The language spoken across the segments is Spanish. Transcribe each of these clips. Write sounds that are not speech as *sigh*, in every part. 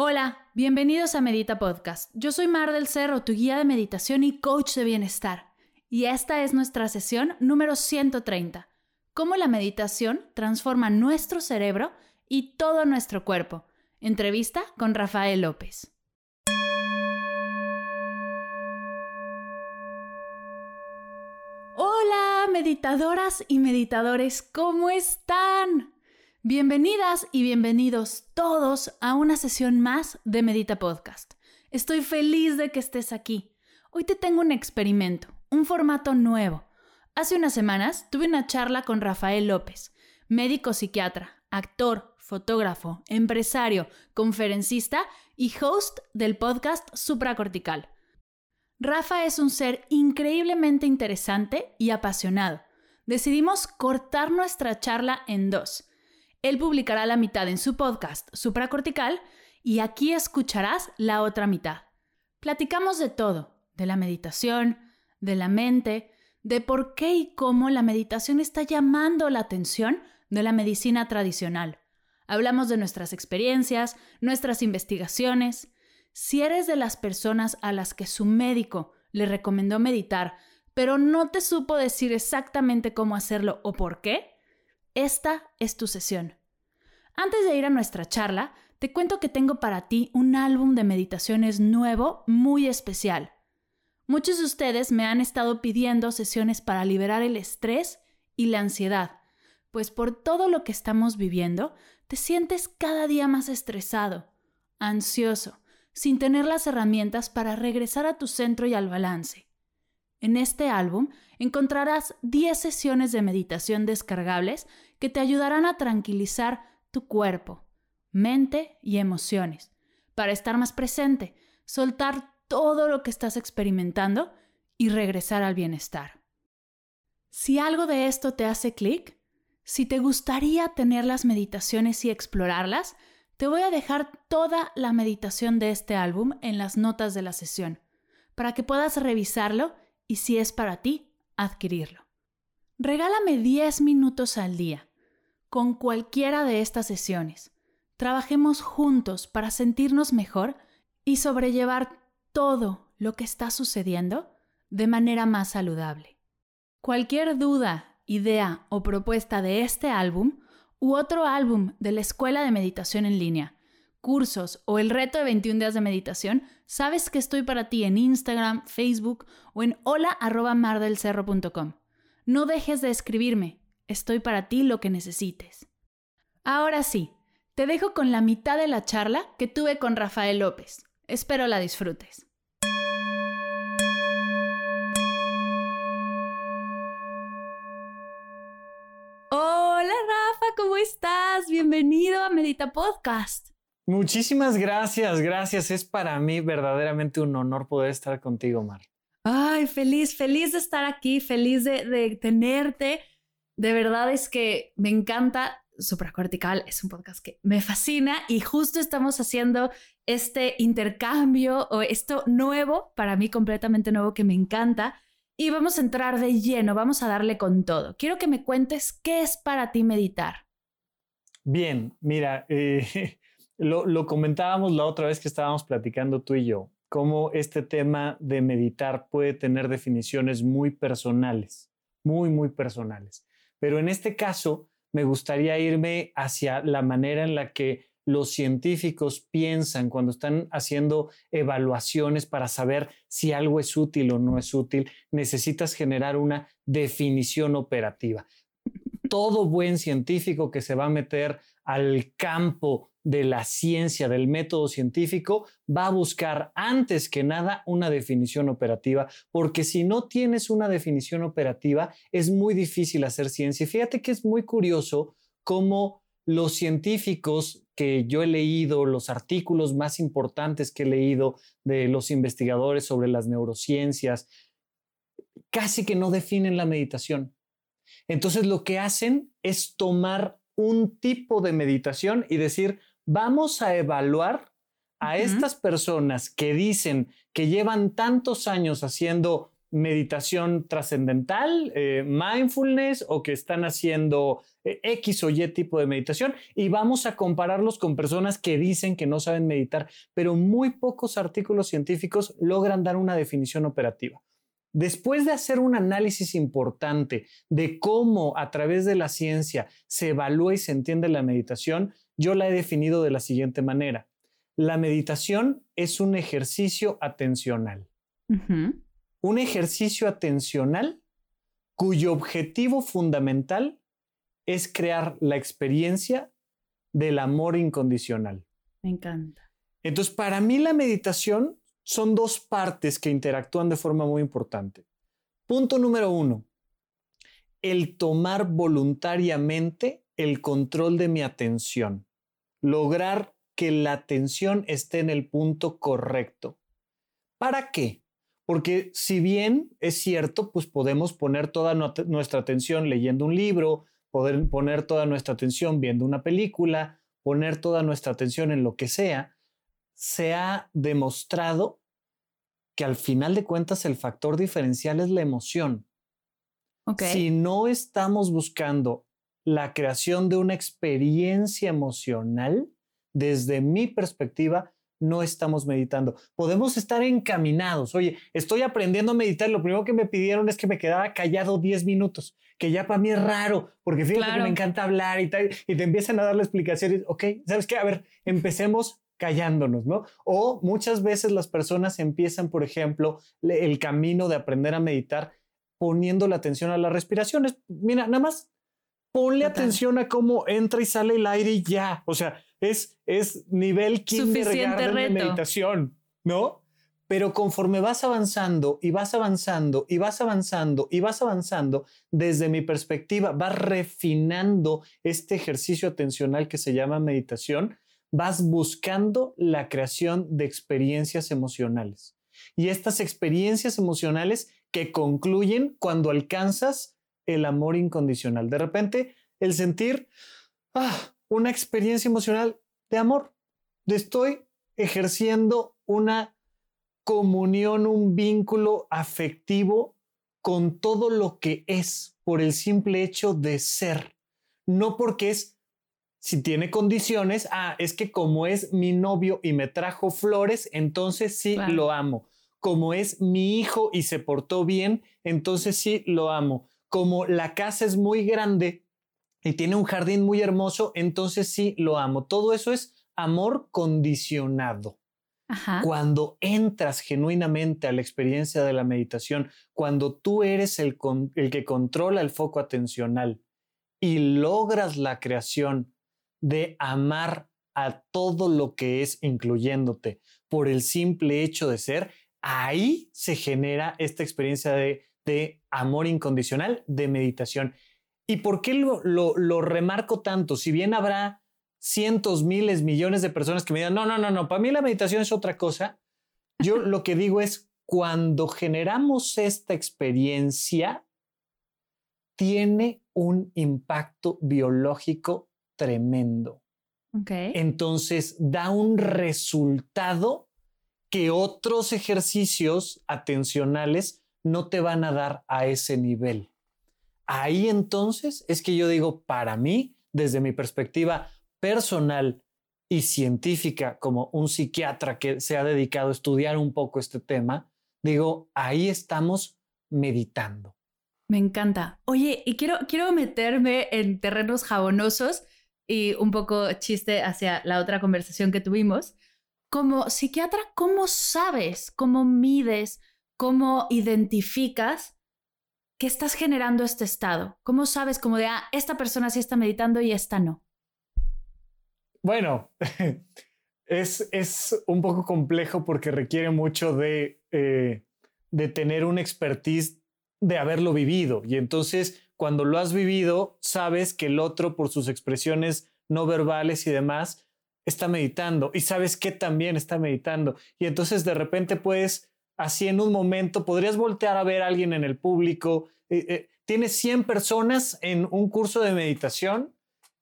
Hola, bienvenidos a Medita Podcast. Yo soy Mar del Cerro, tu guía de meditación y coach de bienestar. Y esta es nuestra sesión número 130. Cómo la meditación transforma nuestro cerebro y todo nuestro cuerpo. Entrevista con Rafael López. Hola, meditadoras y meditadores, ¿cómo están? Bienvenidas y bienvenidos todos a una sesión más de Medita Podcast. Estoy feliz de que estés aquí. Hoy te tengo un experimento, un formato nuevo. Hace unas semanas tuve una charla con Rafael López, médico psiquiatra, actor, fotógrafo, empresario, conferencista y host del podcast Supracortical. Rafa es un ser increíblemente interesante y apasionado. Decidimos cortar nuestra charla en dos él publicará la mitad en su podcast supracortical y aquí escucharás la otra mitad. Platicamos de todo, de la meditación, de la mente, de por qué y cómo la meditación está llamando la atención de la medicina tradicional. Hablamos de nuestras experiencias, nuestras investigaciones. Si eres de las personas a las que su médico le recomendó meditar, pero no te supo decir exactamente cómo hacerlo o por qué, esta es tu sesión. Antes de ir a nuestra charla, te cuento que tengo para ti un álbum de meditaciones nuevo muy especial. Muchos de ustedes me han estado pidiendo sesiones para liberar el estrés y la ansiedad, pues por todo lo que estamos viviendo, te sientes cada día más estresado, ansioso, sin tener las herramientas para regresar a tu centro y al balance. En este álbum encontrarás 10 sesiones de meditación descargables que te ayudarán a tranquilizar tu cuerpo, mente y emociones, para estar más presente, soltar todo lo que estás experimentando y regresar al bienestar. Si algo de esto te hace clic, si te gustaría tener las meditaciones y explorarlas, te voy a dejar toda la meditación de este álbum en las notas de la sesión, para que puedas revisarlo y si es para ti, adquirirlo. Regálame 10 minutos al día con cualquiera de estas sesiones. Trabajemos juntos para sentirnos mejor y sobrellevar todo lo que está sucediendo de manera más saludable. Cualquier duda, idea o propuesta de este álbum u otro álbum de la Escuela de Meditación en línea, cursos o el reto de 21 días de meditación, sabes que estoy para ti en Instagram, Facebook o en hola.mardelcerro.com. No dejes de escribirme, estoy para ti lo que necesites. Ahora sí, te dejo con la mitad de la charla que tuve con Rafael López. Espero la disfrutes. Hola Rafa, ¿cómo estás? Bienvenido a Medita Podcast. Muchísimas gracias, gracias. Es para mí verdaderamente un honor poder estar contigo, Mar. Ay, feliz, feliz de estar aquí, feliz de, de tenerte. De verdad es que me encanta. Supracortical es un podcast que me fascina y justo estamos haciendo este intercambio o esto nuevo, para mí completamente nuevo, que me encanta. Y vamos a entrar de lleno, vamos a darle con todo. Quiero que me cuentes qué es para ti meditar. Bien, mira, eh, *laughs* lo, comentábamos la otra vez que estábamos platicando tú y yo, cómo este tema de meditar puede tener definiciones muy personales, muy, muy personales. Pero en este caso, me gustaría irme hacia la manera en la que los científicos piensan cuando están haciendo evaluaciones para saber si algo es útil o no es útil, necesitas generar una definición operativa. Todo buen científico que se va a meter al campo de la ciencia, del método científico, va a buscar antes que nada una definición operativa, porque si no tienes una definición operativa, es muy difícil hacer ciencia. fíjate que es muy curioso cómo los científicos que yo he leído, los artículos más importantes que he leído de los investigadores sobre las neurociencias, casi que no definen la meditación. Entonces lo que hacen es tomar un tipo de meditación y decir, vamos a evaluar a estas personas que dicen que llevan tantos años haciendo meditación trascendental, eh, mindfulness o que están haciendo eh, X o Y tipo de meditación y vamos a compararlos con personas que dicen que no saben meditar, pero muy pocos artículos científicos logran dar una definición operativa. Después de hacer un análisis importante de cómo a través de la ciencia se evalúa y se entiende la meditación, yo la he definido de la siguiente manera. La meditación es un ejercicio atencional un ejercicio atencional cuyo objetivo fundamental es crear la experiencia del amor incondicional. Me encanta. Entonces, para mí la meditación son dos partes que interactúan de forma muy importante. Punto número uno, el tomar voluntariamente el control de mi atención, lograr que la atención esté en el punto correcto. ¿Para qué? Porque si bien es cierto, pues podemos poner toda nuestra atención leyendo un libro, poder poner toda nuestra atención viendo una película, poner toda nuestra atención en lo que sea, se ha demostrado que al final de cuentas el factor diferencial es la emoción. Si no estamos buscando la creación de una experiencia emocional, desde mi perspectiva, no estamos meditando. Podemos estar encaminados. Oye, estoy aprendiendo a meditar. Lo primero que me pidieron es que me quedara callado 10 minutos, que ya para mí es raro, porque fíjate que me encanta hablar y tal, y te empiezan a dar las explicaciones. Ok, ¿sabes qué? A ver, empecemos callándonos, ¿no? O muchas veces las personas empiezan, por ejemplo, el camino de aprender a meditar poniendo la atención a las respiraciones. Mira, nada más ponle atención a cómo entra y sale el aire y ya. O sea, es, es nivel kindergarten de meditación, ¿no? Pero conforme vas avanzando y vas avanzando y vas avanzando y vas avanzando, desde mi perspectiva, vas refinando este ejercicio atencional que se llama meditación, vas buscando la creación de experiencias emocionales. Y estas experiencias emocionales que concluyen cuando alcanzas el amor incondicional. De repente, el sentir, ah, una experiencia emocional de amor. Estoy ejerciendo una comunión, un vínculo afectivo con todo lo que es por el simple hecho de ser. No porque es, si tiene condiciones, ah, es que como es mi novio y me trajo flores, entonces sí lo amo. Como es mi hijo y se portó bien, entonces sí lo amo. Como la casa es muy grande, y tiene un jardín muy hermoso, entonces sí lo amo. Todo eso es amor condicionado. Cuando entras genuinamente a la experiencia de la meditación, cuando tú eres el, el que controla el foco atencional y logras la creación de amar a todo lo que es, incluyéndote, por el simple hecho de ser, ahí se genera esta experiencia de, de amor incondicional, de meditación. ¿Y por qué lo, remarco tanto? Si bien habrá cientos, miles, millones de personas que me digan, no, no, no, no, para mí la meditación es otra cosa, yo *laughs* lo que digo es, cuando generamos esta experiencia, tiene un impacto biológico tremendo. Entonces, da un resultado que otros ejercicios atencionales no te van a dar a ese nivel. Ahí entonces es que yo digo, para mí, desde mi perspectiva personal y científica, como un psiquiatra que se ha dedicado a estudiar un poco este tema, digo, ahí estamos meditando. Me encanta. Oye, y quiero, quiero meterme en terrenos jabonosos y un poco chiste hacia la otra conversación que tuvimos. Como psiquiatra, ¿cómo sabes, cómo mides, cómo identificas ¿qué estás generando este estado? ¿Cómo sabes como de, ah, esta persona sí está meditando y esta no? Bueno, *laughs* es, es un poco complejo porque requiere mucho de, eh, de tener un expertise de haberlo vivido. Y entonces, cuando lo has vivido, sabes que el otro, por sus expresiones no verbales y demás, está meditando y sabes que también está meditando. Y entonces de repente puedes así en un momento, podrías voltear a ver a alguien en el público, eh, eh, tienes 100 personas en un curso de meditación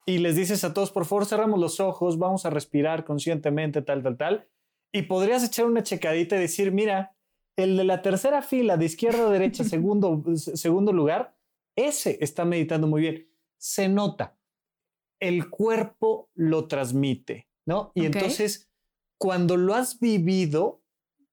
y les dices a todos, por favor, cerramos los ojos, vamos a respirar conscientemente, tal, tal, tal, y podrías echar una checadita y decir, mira, el de la tercera fila, de izquierda a derecha, *laughs* segundo, segundo lugar, ese está meditando muy bien. Se nota. El cuerpo lo transmite, ¿no? Y entonces, cuando lo has vivido,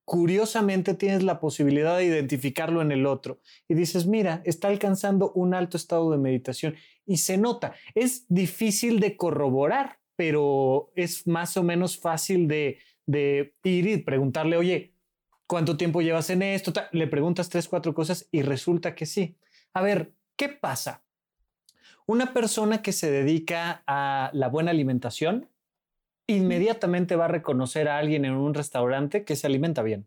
curiosamente tienes la posibilidad de identificarlo en el otro y dices, mira, está alcanzando un alto estado de meditación y se nota. Es difícil de corroborar, pero es más o menos fácil de, de ir y preguntarle, oye, ¿cuánto tiempo llevas en esto? Le preguntas tres, cuatro cosas y resulta que sí. A ver, ¿qué pasa? Una persona que se dedica a la buena alimentación inmediatamente va a reconocer a alguien en un restaurante que se alimenta bien.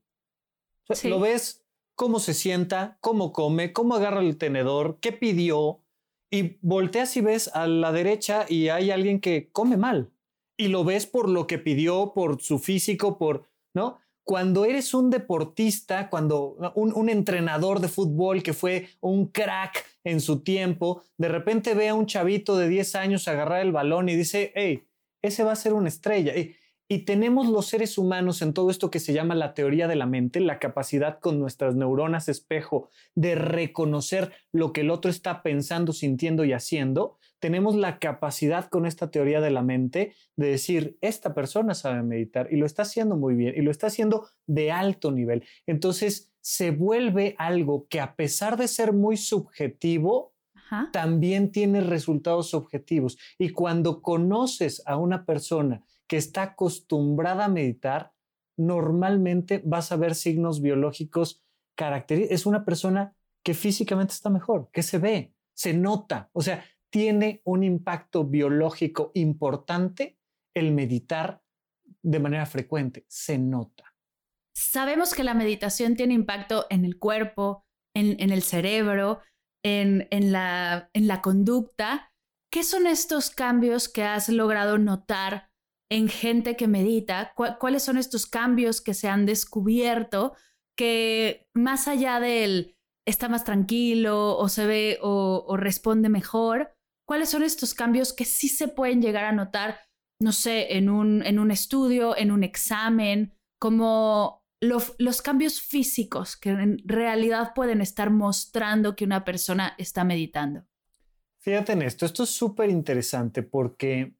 Lo ves cómo se sienta, cómo come, cómo agarra el tenedor, qué pidió, y volteas y ves a la derecha y hay alguien que come mal. Y lo ves por lo que pidió, por su físico, por, ¿no? Cuando eres un deportista, cuando un, un entrenador de fútbol que fue un crack en su tiempo, de repente ve a un chavito de 10 años agarrar el balón y dice, hey, ese va a ser una estrella. Y, tenemos los seres humanos en todo esto que se llama la teoría de la mente, la capacidad con nuestras neuronas espejo de reconocer lo que el otro está pensando, sintiendo y haciendo. Tenemos la capacidad con esta teoría de la mente de decir, esta persona sabe meditar y lo está haciendo muy bien y lo está haciendo de alto nivel. Entonces se vuelve algo que a pesar de ser muy subjetivo, también tiene resultados objetivos. Y cuando conoces a una persona que está acostumbrada a meditar, normalmente vas a ver signos biológicos característicos. Es una persona que físicamente está mejor, que se ve, se nota. O sea, tiene un impacto biológico importante el meditar de manera frecuente, se nota. Sabemos que la meditación tiene impacto en el cuerpo, en el cerebro, en, la, conducta. ¿Qué son estos cambios que has logrado notar en gente que medita? ¿Cuáles son estos cambios que se han descubierto que más allá del está más tranquilo o se ve o, o responde mejor, cuáles son estos cambios que sí se pueden llegar a notar, no sé, en un, en un estudio, en un examen, como los cambios físicos que en realidad pueden estar mostrando que una persona está meditando. Fíjate en esto, esto es súper interesante porque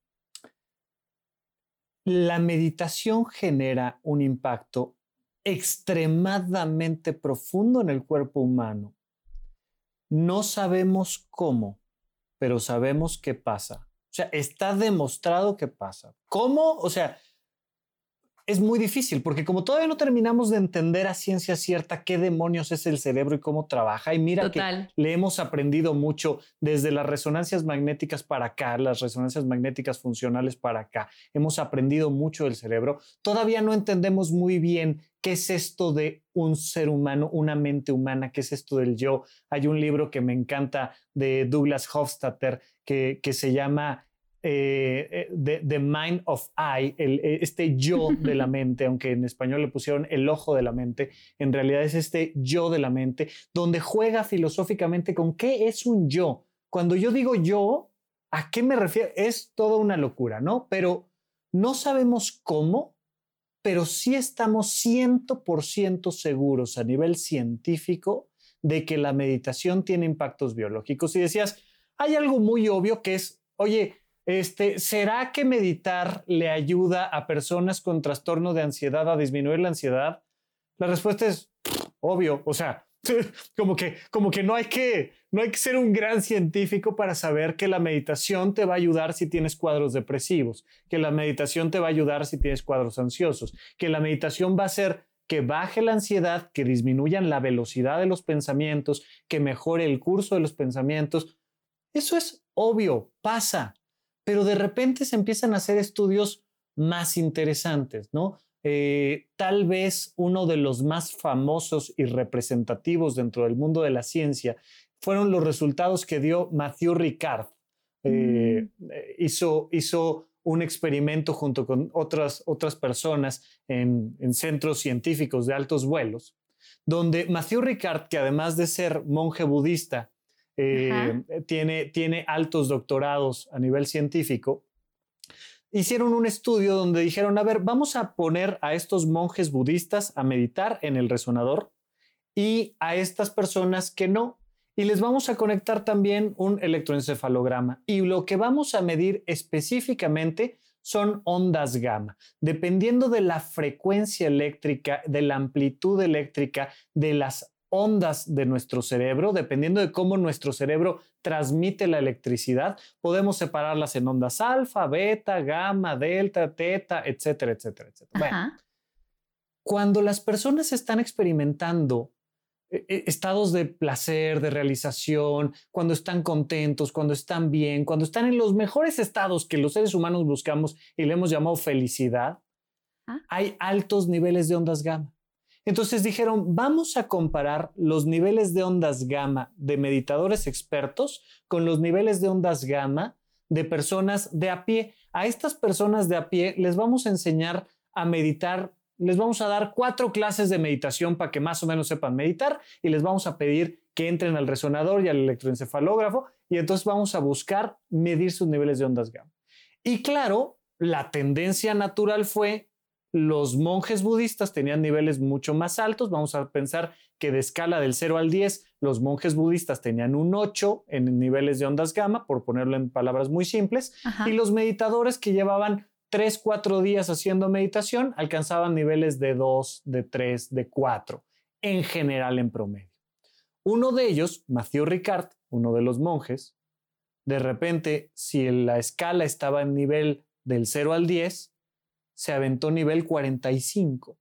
la meditación genera un impacto extremadamente profundo en el cuerpo humano. No sabemos cómo, pero sabemos qué pasa. O sea, está demostrado que pasa. ¿Cómo? O sea, es muy difícil porque como todavía no terminamos de entender a ciencia cierta qué demonios es el cerebro y cómo trabaja, y mira que le hemos aprendido mucho desde las resonancias magnéticas para acá, las resonancias magnéticas funcionales para acá, hemos aprendido mucho del cerebro, todavía no entendemos muy bien qué es esto de un ser humano, una mente humana, qué es esto del yo. Hay un libro que me encanta de Douglas Hofstadter que, que se llama eh, eh the, Mind of I, el, eh, este yo de la *laughs* mente, aunque en español le pusieron el ojo de la mente, en realidad es este yo de la mente, donde juega filosóficamente con qué es un yo. Cuando yo digo yo, ¿a qué me refiero? Es toda una locura, ¿no? Pero no sabemos cómo, pero sí estamos 100% seguros a nivel científico de que la meditación tiene impactos biológicos. Y decías, hay algo muy obvio que es, oye, este, ¿Será que meditar le ayuda a personas con trastorno de ansiedad a disminuir la ansiedad? La respuesta es obvio, o sea, *laughs* como que, como que no, hay que no hay que ser un gran científico para saber que la meditación te va a ayudar si tienes cuadros depresivos, que la meditación te va a ayudar si tienes cuadros ansiosos, que la meditación va a hacer que baje la ansiedad, que disminuyan la velocidad de los pensamientos, que mejore el curso de los pensamientos. Eso es obvio, pasa pero de repente se empiezan a hacer estudios más interesantes, ¿no? Eh, tal vez uno de los más famosos y representativos dentro del mundo de la ciencia fueron los resultados que dio Matthew Ricard. Eh, mm. eh, hizo, hizo un experimento junto con otras, otras personas en, en, centros científicos de altos vuelos, donde Matthew Ricard, que además de ser monje budista, eh, tiene, tiene altos doctorados a nivel científico, hicieron un estudio donde dijeron, a ver, vamos a poner a estos monjes budistas a meditar en el resonador y a estas personas que no. Y les vamos a conectar también un electroencefalograma. Y lo que vamos a medir específicamente son ondas gamma. Dependiendo de la frecuencia eléctrica, de la amplitud eléctrica, de las ondas de nuestro cerebro, dependiendo de cómo nuestro cerebro transmite la electricidad, podemos separarlas en ondas alfa, beta, gamma, delta, teta, etcétera, etcétera, etcétera. cuando las personas están experimentando e, e, estados de placer, de realización, cuando están contentos, cuando están bien, cuando están en los mejores estados que los seres humanos buscamos y le hemos llamado felicidad, ah. hay altos niveles de ondas gamma. Entonces dijeron, vamos a comparar los niveles de ondas gamma de meditadores expertos con los niveles de ondas gamma de personas de a pie. A estas personas de a pie les vamos a enseñar a meditar les vamos a dar cuatro clases de meditación para que más o menos sepan meditar y les vamos a pedir que entren al resonador y al electroencefalógrafo y entonces vamos a buscar medir sus niveles de ondas gamma. Y claro, la tendencia natural fue los monjes budistas tenían niveles mucho más altos. Vamos a pensar que de escala del 0 al 10, los monjes budistas tenían un 8 en niveles de ondas gamma, por ponerlo en palabras muy simples, y los meditadores que llevaban tres, cuatro días haciendo meditación alcanzaban niveles de dos, de tres, de cuatro, en general en promedio. Uno de ellos, Mathieu Ricard, uno de los monjes, de repente, si la escala estaba en nivel del 0 al 10, se aventó nivel 45.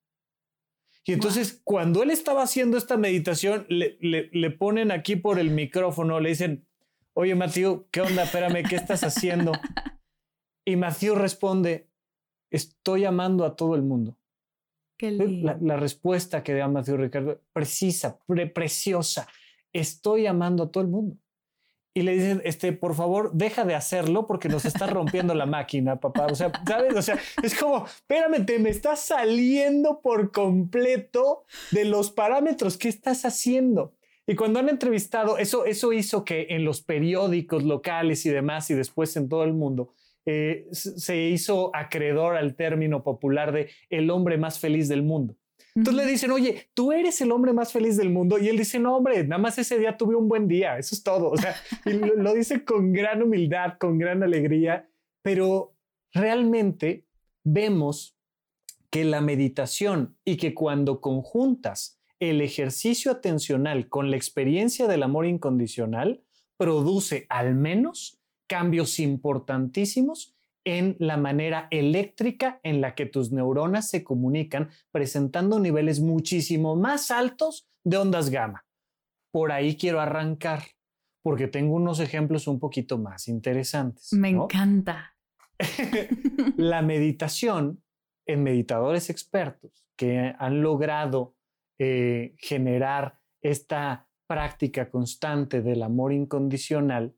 Y entonces, cuando él estaba haciendo esta meditación, le, le, ponen aquí por el micrófono, le dicen, oye, Matthew, ¿qué onda? Espérame, ¿qué estás haciendo? Y Matthew responde, estoy amando a todo el mundo. Qué la, la, respuesta que da Matthew Ricardo, precisa, preciosa, estoy amando a todo el mundo. Y le dicen, este, por favor, deja de hacerlo porque nos está rompiendo la máquina, papá. O sea, ¿sabes? O sea, es como, espérame, te me estás saliendo por completo de los parámetros. ¿Qué estás haciendo? Y cuando han entrevistado, eso, eso hizo que en los periódicos locales y demás, y después en todo el mundo, eh, se hizo acreedor al término popular de el hombre más feliz del mundo. Entonces le dicen, oye, tú eres el hombre más feliz del mundo. Y él dice, no, hombre, nada más ese día tuve un buen día. Eso es todo. O sea, lo, dice con gran humildad, con gran alegría, pero realmente vemos que la meditación y que cuando conjuntas el ejercicio atencional con la experiencia del amor incondicional, produce al menos cambios importantísimos en la manera eléctrica en la que tus neuronas se comunican, presentando niveles muchísimo más altos de ondas gamma. Por ahí quiero arrancar, porque tengo unos ejemplos un poquito más interesantes. Me encanta. *laughs* la meditación en meditadores expertos que han logrado eh, generar esta práctica constante del amor incondicional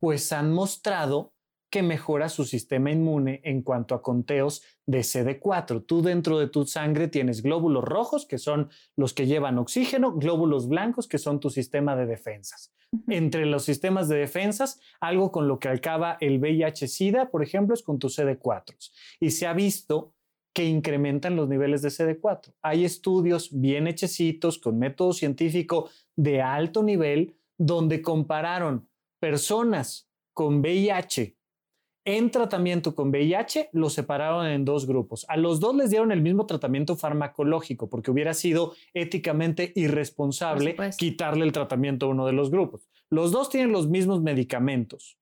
pues han mostrado que mejora su sistema inmune en cuanto a conteos de CD4. Tú dentro de tu sangre tienes glóbulos rojos, que son los que llevan oxígeno, glóbulos blancos, que son tu sistema de defensas. Entre los sistemas de defensas, algo con lo que acaba el VIH-Sida, por ejemplo, es con tus CD4. Y se ha visto que incrementan los niveles de CD4. Hay estudios bien hechecitos con método científico de alto nivel donde compararon personas con VIH en tratamiento con VIH los separaron en dos grupos. A los dos les dieron el mismo tratamiento farmacológico porque hubiera sido éticamente irresponsable quitarle el tratamiento a uno de los grupos. Los dos tienen los mismos medicamentos,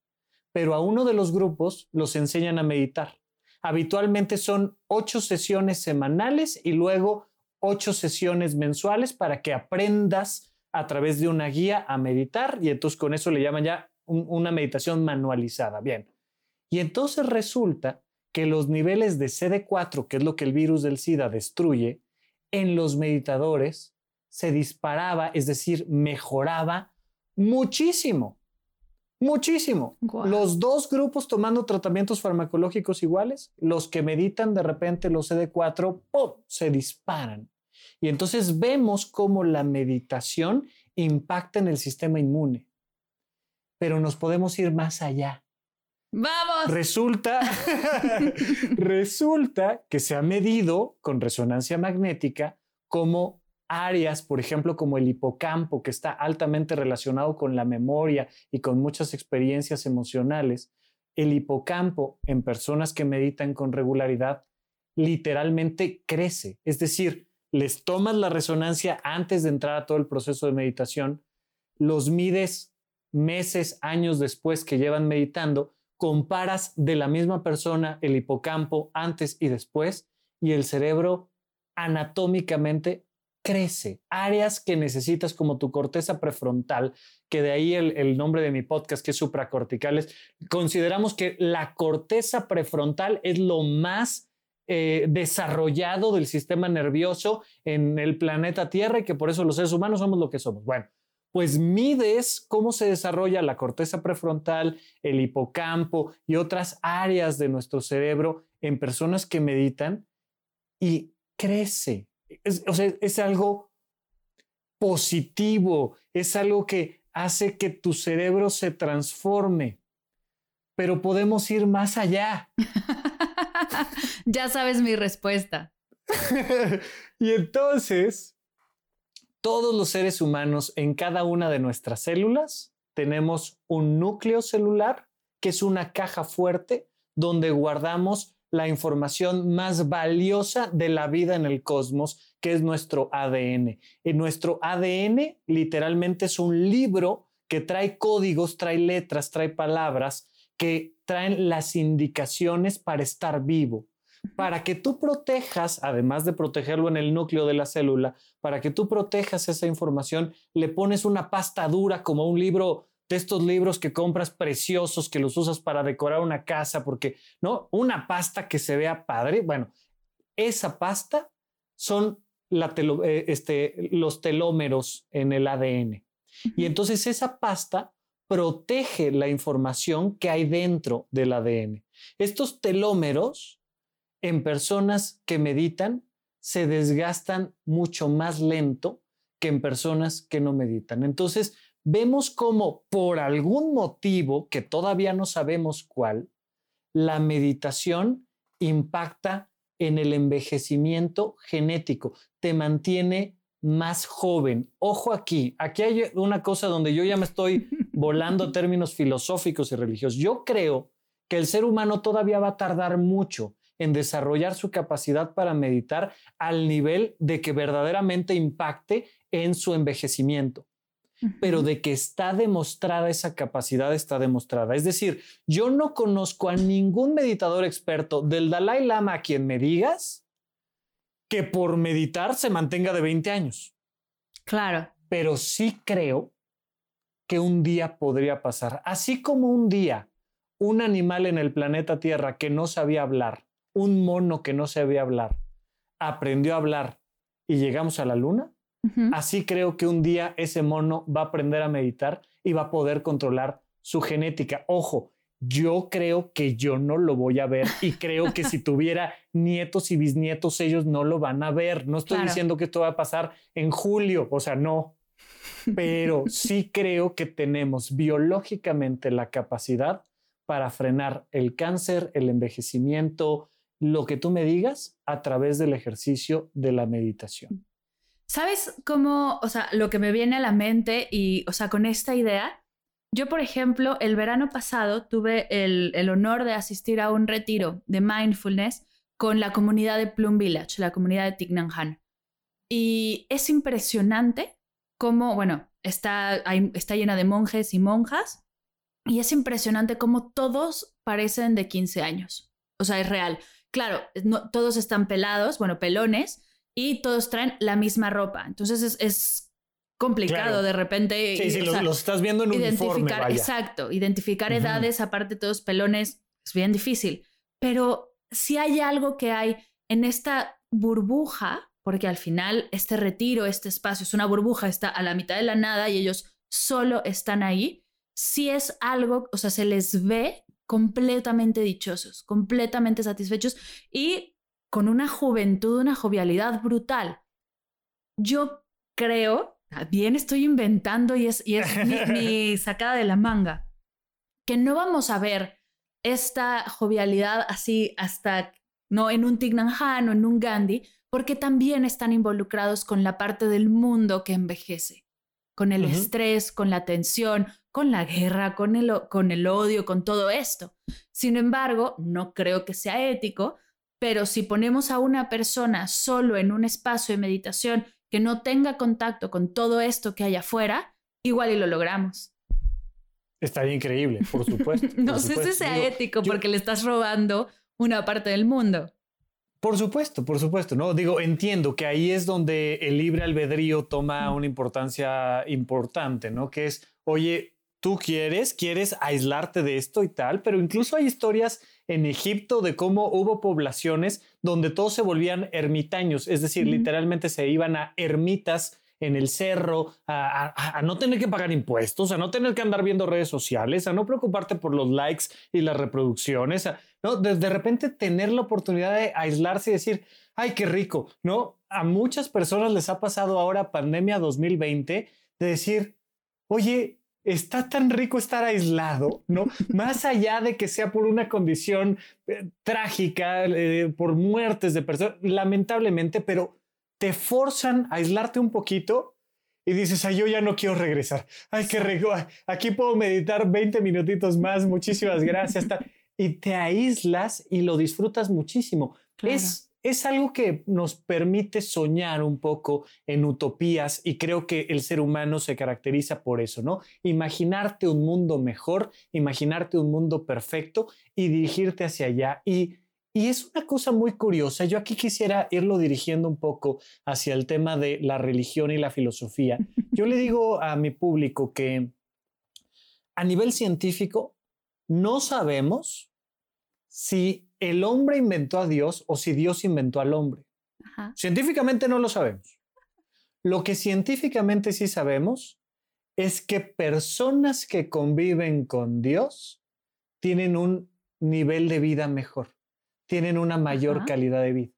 pero a uno de los grupos los enseñan a meditar. Habitualmente son ocho sesiones semanales y luego ocho sesiones mensuales para que aprendas a través de una guía a meditar y entonces con eso le llaman ya una meditación manualizada. Bien. Y entonces resulta que los niveles de CD4, que es lo que el virus del SIDA destruye, en los meditadores se disparaba, es decir, mejoraba muchísimo. Muchísimo. Los dos grupos tomando tratamientos farmacológicos iguales, los que meditan de repente los CD4, ¡pum!, se disparan. Y entonces vemos cómo la meditación impacta en el sistema inmune pero nos podemos ir más allá. Vamos. Resulta, *laughs* resulta que se ha medido con resonancia magnética cómo áreas, por ejemplo, como el hipocampo, que está altamente relacionado con la memoria y con muchas experiencias emocionales, el hipocampo en personas que meditan con regularidad literalmente crece. Es decir, les tomas la resonancia antes de entrar a todo el proceso de meditación, los mides meses, años después que llevan meditando, comparas de la misma persona el hipocampo antes y después y el cerebro anatómicamente crece. Áreas que necesitas como tu corteza prefrontal, que de ahí el, nombre de mi podcast que es supracorticales, consideramos que la corteza prefrontal es lo más eh, desarrollado del sistema nervioso en el planeta Tierra y que por eso los seres humanos somos lo que somos. Bueno, pues mides cómo se desarrolla la corteza prefrontal, el hipocampo y otras áreas de nuestro cerebro en personas que meditan y crece. Es, o sea, es algo positivo, es algo que hace que tu cerebro se transforme, pero podemos ir más allá. *laughs* ya sabes mi respuesta. *laughs* y entonces, todos los seres humanos en cada una de nuestras células tenemos un núcleo celular que es una caja fuerte donde guardamos la información más valiosa de la vida en el cosmos, que es nuestro ADN. Y nuestro ADN literalmente es un libro que trae códigos, trae letras, trae palabras que traen las indicaciones para estar vivo para que tú protejas, además de protegerlo en el núcleo de la célula, para que tú protejas esa información, le pones una pasta dura como un libro de estos libros que compras preciosos, que los usas para decorar una casa, porque, ¿no? Una pasta que se vea padre. Bueno, esa pasta son eh, este, los telómeros en el ADN. Y entonces esa pasta protege la información que hay dentro del ADN. Estos telómeros en personas que meditan se desgastan mucho más lento que en personas que no meditan. Entonces, vemos cómo por algún motivo, que todavía no sabemos cuál, la meditación impacta en el envejecimiento genético, te mantiene más joven. Ojo aquí, aquí hay una cosa donde yo ya me estoy *laughs* volando términos filosóficos y religiosos. Yo creo que el ser humano todavía va a tardar mucho en desarrollar su capacidad para meditar al nivel de que verdaderamente impacte en su envejecimiento. Pero de que está demostrada esa capacidad, está demostrada. Es decir, yo no conozco a ningún meditador experto del Dalai Lama a quien me digas que por meditar se mantenga de 20 años. Claro. Pero sí creo que un día podría pasar. Así como un día un animal en el planeta Tierra que no sabía hablar un mono que no sabía hablar aprendió a hablar y llegamos a la luna, así creo que un día ese mono va a aprender a meditar y va a poder controlar su genética. Ojo, yo creo que yo no lo voy a ver y creo que si *laughs* tuviera nietos y bisnietos, ellos no lo van a ver. No estoy diciendo que esto va a pasar en julio, o sea, no. Pero sí creo que tenemos biológicamente la capacidad para frenar el cáncer, el envejecimiento, lo que tú me digas a través del ejercicio de la meditación. ¿Sabes cómo, o sea, lo que me viene a la mente y, o sea, con esta idea? Yo, por ejemplo, el verano pasado tuve el, el honor de asistir a un retiro de mindfulness con la comunidad de Plum Village, la comunidad de Thich Nhat Hanh. Y es impresionante cómo, bueno, está, está llena de monjes y monjas, y es impresionante cómo todos parecen de 15 años. O sea, es real claro, no, todos están pelados, bueno, pelones, y todos traen la misma ropa. Entonces es, complicado de repente. Sí, sí, los, estás viendo en identificar, uniforme, Exacto, identificar edades, aparte todos pelones, es bien difícil. Pero si hay algo que hay en esta burbuja, porque al final este retiro, este espacio es una burbuja, está a la mitad de la nada y ellos solo están ahí, si es algo, o sea, se les ve completamente dichosos, completamente satisfechos y con una juventud, una jovialidad brutal. Yo creo, bien estoy inventando y es, y es *laughs* mi, sacada de la manga, que no vamos a ver esta jovialidad así hasta, no en un Tignan o en un Gandhi, porque también están involucrados con la parte del mundo que envejece, con el estrés, con la tensión, con la guerra, con el, con el odio, con todo esto. Sin embargo, no creo que sea ético, pero si ponemos a una persona solo en un espacio de meditación que no tenga contacto con todo esto que hay afuera, igual y lo logramos. Estaría increíble, por supuesto. *laughs* no sé si sea ético porque le estás robando una parte del mundo. Por supuesto, por supuesto, ¿no? Digo, entiendo que ahí es donde el libre albedrío toma una importancia importante, ¿no? Que es, oye, tú quieres, quieres aislarte de esto y tal, pero incluso hay historias en Egipto de cómo hubo poblaciones donde todos se volvían ermitaños, es decir, literalmente se iban a ermitas en el cerro, a, no tener que pagar impuestos, a no tener que andar viendo redes sociales, a no preocuparte por los likes y las reproducciones, ¿no? De, repente tener la oportunidad de aislarse y decir, ay, qué rico, ¿no? A muchas personas les ha pasado ahora pandemia 2020 de decir, oye, está tan rico estar aislado, ¿no? *laughs* Más allá de que sea por una condición eh, trágica, eh, por muertes de personas, lamentablemente, pero te forzan a aislarte un poquito y dices, ay, yo ya no quiero regresar. Ay, qué rico. Aquí puedo meditar 20 minutitos más. Muchísimas gracias. *laughs* y te aíslas y lo disfrutas muchísimo. Es, es algo que nos permite soñar un poco en utopías y creo que el ser humano se caracteriza por eso, ¿no? Imaginarte un mundo mejor, imaginarte un mundo perfecto y dirigirte hacia allá. Y y es una cosa muy curiosa. Yo aquí quisiera irlo dirigiendo un poco hacia el tema de la religión y la filosofía. *laughs* Yo le digo a mi público que a nivel científico no sabemos si el hombre inventó a Dios o si Dios inventó al hombre. Científicamente no lo sabemos. Lo que científicamente sí sabemos es que personas que conviven con Dios tienen un nivel de vida mejor tienen una mayor calidad de vida.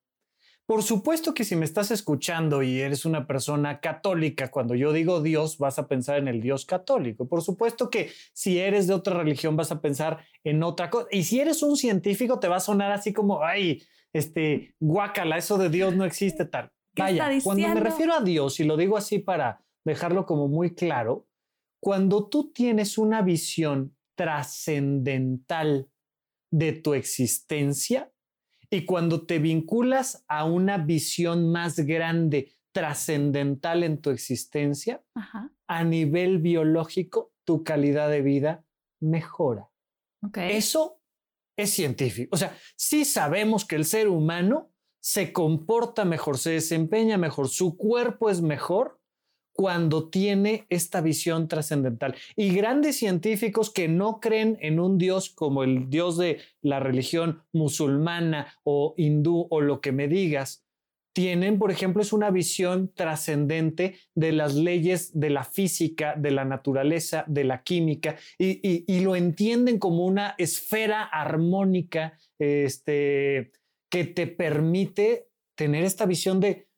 Por supuesto que si me estás escuchando y eres una persona católica, cuando yo digo Dios, vas a pensar en el Dios católico. Por supuesto que si eres de otra religión, vas a pensar en otra cosa. Y si eres un científico, te va a sonar así como, ay, este, guácala, eso de Dios no existe tal. Vaya, cuando me refiero a Dios, y lo digo así para dejarlo como muy claro, cuando tú tienes una visión trascendental de tu existencia, y cuando te vinculas a una visión más grande, trascendental en tu existencia, a nivel biológico, tu calidad de vida mejora. Eso es científico. O sea, sí sabemos que el ser humano se comporta mejor, se desempeña mejor, su cuerpo es mejor cuando tiene esta visión trascendental. Y grandes científicos que no creen en un Dios como el Dios de la religión musulmana o hindú o lo que me digas, tienen, por ejemplo, es una visión trascendente de las leyes de la física, de la naturaleza, de la química, y, lo entienden como una esfera armónica este, que te permite tener esta visión de,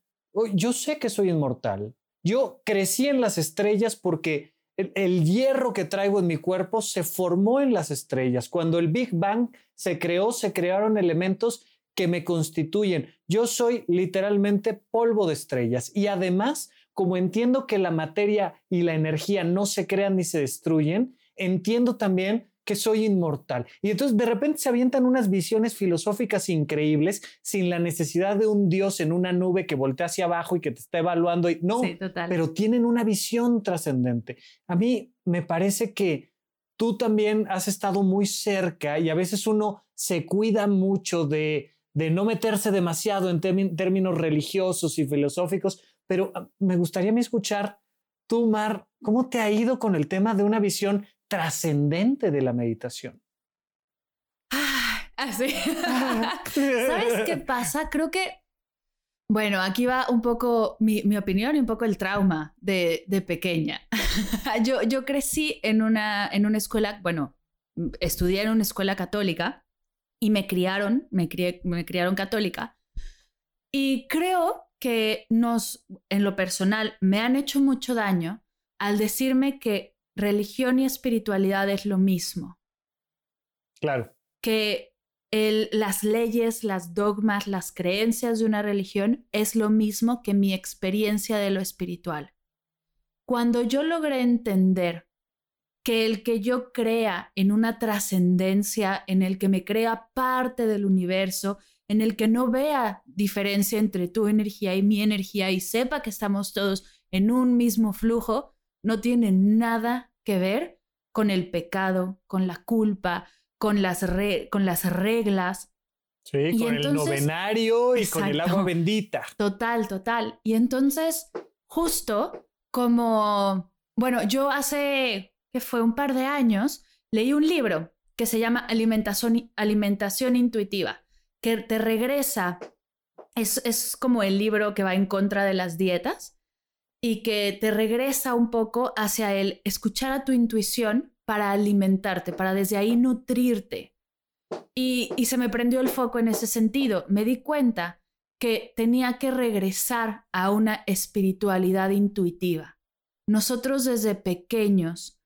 yo sé que soy inmortal, yo crecí en las estrellas porque el, hierro que traigo en mi cuerpo se formó en las estrellas. Cuando el Big Bang se creó, se crearon elementos que me constituyen. Yo soy literalmente polvo de estrellas y además, como entiendo que la materia y la energía no se crean ni se destruyen, entiendo también que soy inmortal. Y entonces de repente se avientan unas visiones filosóficas increíbles sin la necesidad de un Dios en una nube que voltea hacia abajo y que te está evaluando. Y, no, pero tienen una visión trascendente. A mí me parece que tú también has estado muy cerca y a veces uno se cuida mucho de, de no meterse demasiado en términos religiosos y filosóficos, pero ah, me gustaría escuchar tú, Mar, ¿cómo te ha ido con el tema de una visión trascendente de la meditación. Ah, así. *laughs* ¿Sabes qué pasa? Creo que, bueno, aquí va un poco mi, opinión y un poco el trauma de, pequeña. *laughs* yo, yo crecí en una, en una escuela, bueno, estudié en una escuela católica y me criaron, me, me criaron católica. Y creo que nos, en lo personal, me han hecho mucho daño al decirme que religión y espiritualidad es lo mismo. Claro. Que las leyes, las dogmas, las creencias de una religión es lo mismo que mi experiencia de lo espiritual. Cuando yo logré entender que el que yo crea en una trascendencia, en el que me crea parte del universo, en el que no vea diferencia entre tu energía y mi energía y sepa que estamos todos en un mismo flujo, no tiene nada que ver con el pecado, con la culpa, con las, con las reglas. Sí, con el novenario y con el agua bendita. Total, total. Y entonces, justo como, bueno, yo hace, que fue un par de años, leí un libro que se llama Alimentación, Alimentación Intuitiva, que te regresa, es, es como el libro que va en contra de las dietas y que te regresa un poco hacia el escuchar a tu intuición para alimentarte, para desde ahí nutrirte. Y, y se me prendió el foco en ese sentido. Me di cuenta que tenía que regresar a una espiritualidad intuitiva. Nosotros desde pequeños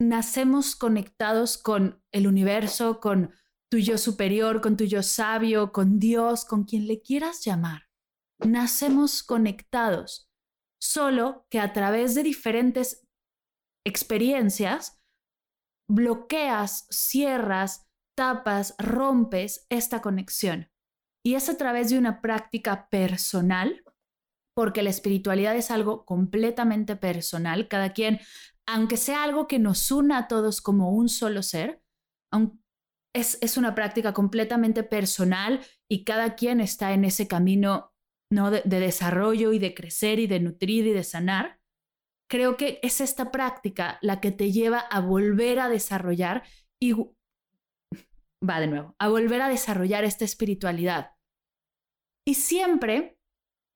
nacemos conectados con el universo, con tu yo superior, con tu yo sabio, con Dios, con quien le quieras llamar. Nacemos conectados, solo que a través de diferentes experiencias bloqueas, cierras, tapas, rompes esta conexión. Y es a través de una práctica personal, porque la espiritualidad es algo completamente personal. Cada quien, aunque sea algo que nos una a todos como un solo ser, es, es una práctica completamente personal y cada quien está en ese camino ¿no? de desarrollo y de crecer y de nutrir y de sanar creo que es esta práctica la que te lleva a volver a desarrollar y va de nuevo, a volver a desarrollar esta espiritualidad. Y siempre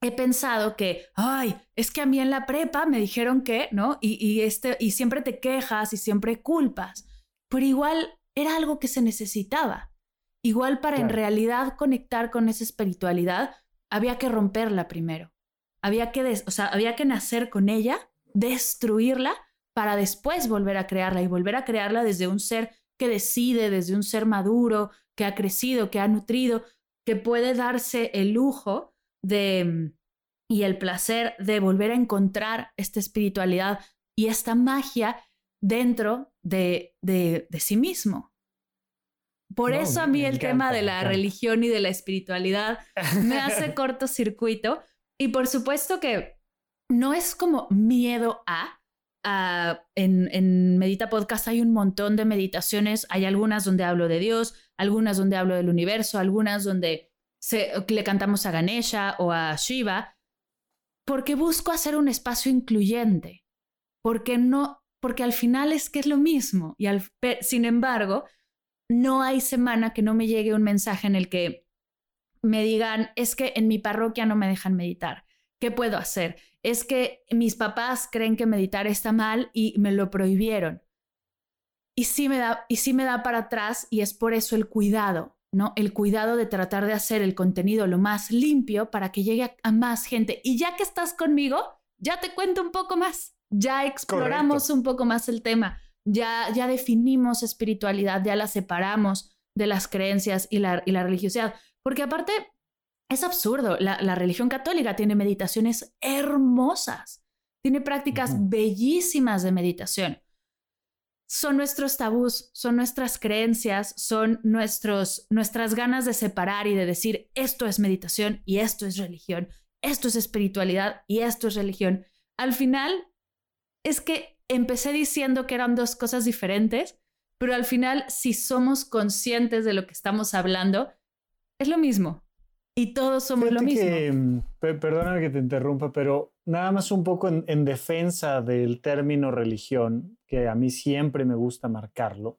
he pensado que, ay, es que a mí en la prepa me dijeron que, ¿no? Y, este, y siempre te quejas y siempre culpas, pero igual era algo que se necesitaba. Igual para en realidad conectar con esa espiritualidad, había que romperla primero. Había que, o sea, había que nacer con ella destruirla para después volver a crearla y volver a crearla desde un ser que decide, desde un ser maduro, que ha crecido, que ha nutrido, que puede darse el lujo de mm, y el placer de volver a encontrar esta espiritualidad y esta magia dentro de, de, sí mismo. Por eso a mí el tema de la religión y de la espiritualidad me hace *laughs* cortocircuito. Y por supuesto que no es como miedo a, en, Medita Podcast hay un montón de meditaciones, hay algunas donde hablo de Dios, algunas donde hablo del universo, algunas donde le cantamos a Ganesha o a Shiva, porque busco hacer un espacio incluyente, porque no, porque al final es que es lo mismo. Y sin embargo no hay semana que no me llegue un mensaje en el que me digan es que en mi parroquia no me dejan meditar, ¿qué puedo hacer? es que mis papás creen que meditar está mal y me lo prohibieron. Y sí me da, y sí me da para atrás y es por eso el cuidado, ¿no? El cuidado de tratar de hacer el contenido lo más limpio para que llegue a, más gente. Y ya que estás conmigo, ya te cuento un poco más. Ya exploramos un poco más el tema. Ya, ya definimos espiritualidad, ya la separamos de las creencias y la, y la religiosidad. Porque aparte, es absurdo. La, religión católica tiene meditaciones hermosas, tiene prácticas bellísimas de meditación. Son nuestros tabús, son nuestras creencias, son nuestros, nuestras ganas de separar y de decir esto es meditación y esto es religión, esto es espiritualidad y esto es religión. Al final es que empecé diciendo que eran dos cosas diferentes, pero al final si somos conscientes de lo que estamos hablando, es lo mismo. Y todos somos lo mismo. Mm, perdóname que te interrumpa, pero nada más un poco en, defensa del término religión, que a mí siempre me gusta marcarlo.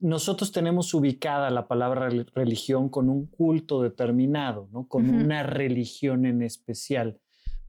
Nosotros tenemos ubicada la palabra religión con un culto determinado, ¿no? con una religión en especial.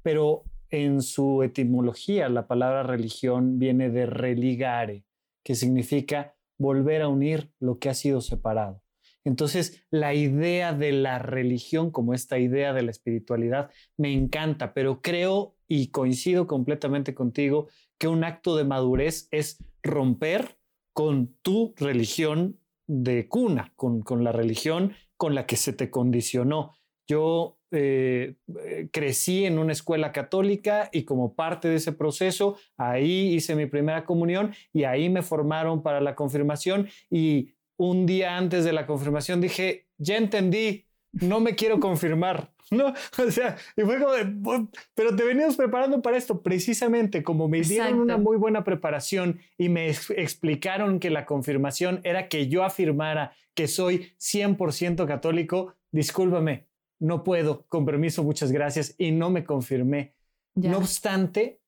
Pero en su etimología, la palabra religión viene de religare, que significa volver a unir lo que ha sido separado. Entonces, la idea de la religión como esta idea de la espiritualidad me encanta, pero creo y coincido completamente contigo que un acto de madurez es romper con tu religión de cuna, con, con la religión con la que se te condicionó. Yo eh, eh, crecí en una escuela católica y como parte de ese proceso, ahí hice mi primera comunión y ahí me formaron para la confirmación y un día antes de la confirmación dije, ya entendí, no me quiero confirmar, *laughs* ¿no? *laughs* O sea, y fue como de, pero te venimos preparando para esto, precisamente como me dieron una muy buena preparación y me explicaron que la confirmación era que yo afirmara que soy 100% católico, discúlpame, no puedo, con permiso, muchas gracias, y no me confirmé. No obstante,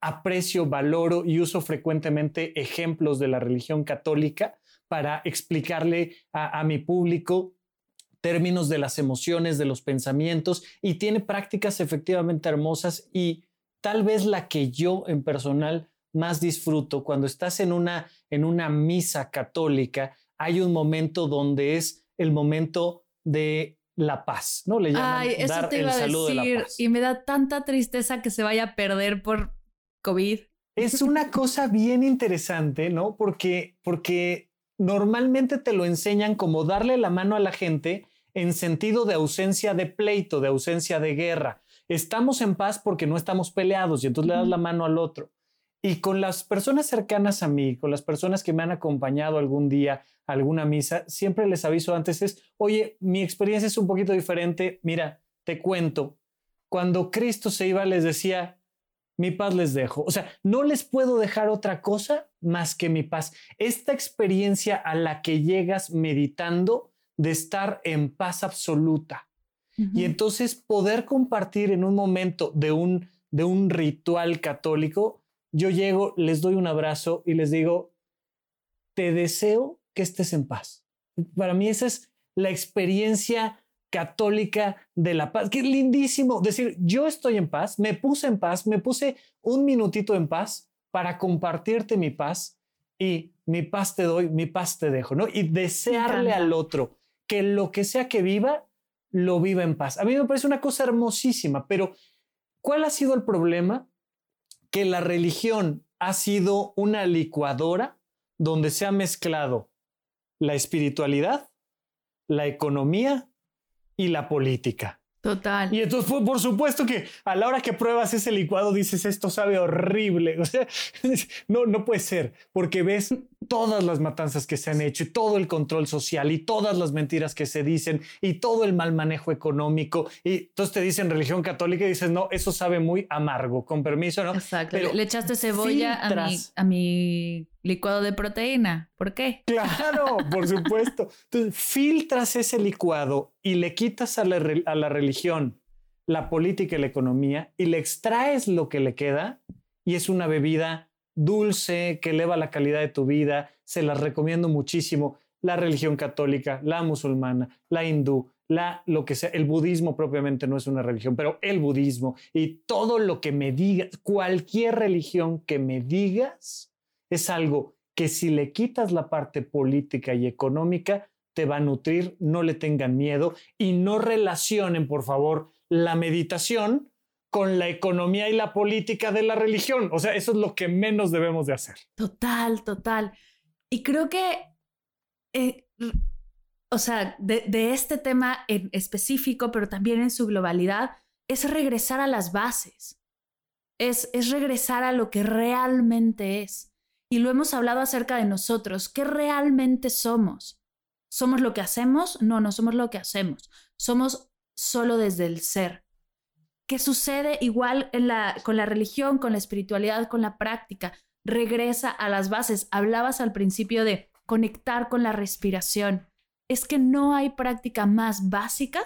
aprecio, valoro y uso frecuentemente ejemplos de la religión católica para explicarle a, mi público términos de las emociones, de los pensamientos, y tiene prácticas efectivamente hermosas y tal vez la que yo en personal más disfruto cuando estás en una, en una misa católica, hay un momento donde es el momento de la paz, ¿no? Le llaman Ay, eso dar te iba el a decir, Y me da tanta tristeza que se vaya a perder por COVID. Es una cosa bien interesante, ¿no? Porque, porque normalmente te lo enseñan como darle la mano a la gente en sentido de ausencia de pleito, de ausencia de guerra. Estamos en paz porque no estamos peleados y entonces le das la mano al otro. Y con las personas cercanas a mí, con las personas que me han acompañado algún día a alguna misa, siempre les aviso antes es, oye, mi experiencia es un poquito diferente, mira, te cuento, cuando Cristo se iba les decía, mi paz les dejo. O sea, no les puedo dejar otra cosa más que mi paz. Esta experiencia a la que llegas meditando de estar en paz absoluta. Y entonces poder compartir en un momento de un, de un ritual católico, yo llego, les doy un abrazo y les digo, te deseo que estés en paz. Para mí esa es la experiencia católica de la paz, que es lindísimo decir, yo estoy en paz, me puse en paz, me puse un minutito en paz para compartirte mi paz y mi paz te doy, mi paz te dejo, ¿no? Y desearle al otro que lo que sea que viva, lo viva en paz. A mí me parece una cosa hermosísima, pero ¿cuál ha sido el problema? Que la religión ha sido una licuadora donde se ha mezclado la espiritualidad, la economía y la política. Total. Y entonces, por, supuesto que a la hora que pruebas ese licuado dices, esto sabe horrible. *laughs* O sea, *laughs* no, no puede ser, porque ves todas las matanzas que se han hecho y todo el control social y todas las mentiras que se dicen y todo el mal manejo económico. Y entonces te dicen religión católica y dices, no, eso sabe muy amargo, con permiso, ¿no? Exacto. Le echaste cebolla a mi, a mi licuado de proteína. ¿Por qué? Claro, por *laughs* supuesto. Entonces, filtras ese licuado y le quitas a la, a la religión la política y la economía y le extraes lo que le queda y es una bebida dulce, que eleva la calidad de tu vida. Se las recomiendo muchísimo. La religión católica, la musulmana, la hindú, la lo que sea, el budismo propiamente no es una religión, pero el budismo y todo lo que me digas, cualquier religión que me digas, es algo que si le quitas la parte política y económica, te va a nutrir, no le tengan miedo y no relacionen, por favor, la meditación con la economía y la política de la religión. O sea, eso es lo que menos debemos de hacer. Total, total. Y creo que, eh, o sea, de, este tema en específico, pero también en su globalidad, es regresar a las bases. Es, es regresar a lo que realmente es. Y lo hemos hablado acerca de nosotros. ¿Qué realmente somos? ¿Somos lo que hacemos? No, no somos lo que hacemos. Somos solo desde el ser. ¿Qué sucede igual con la religión, con la espiritualidad, con la práctica? Regresa a las bases. Hablabas al principio de conectar con la respiración. Es que no hay práctica más básica,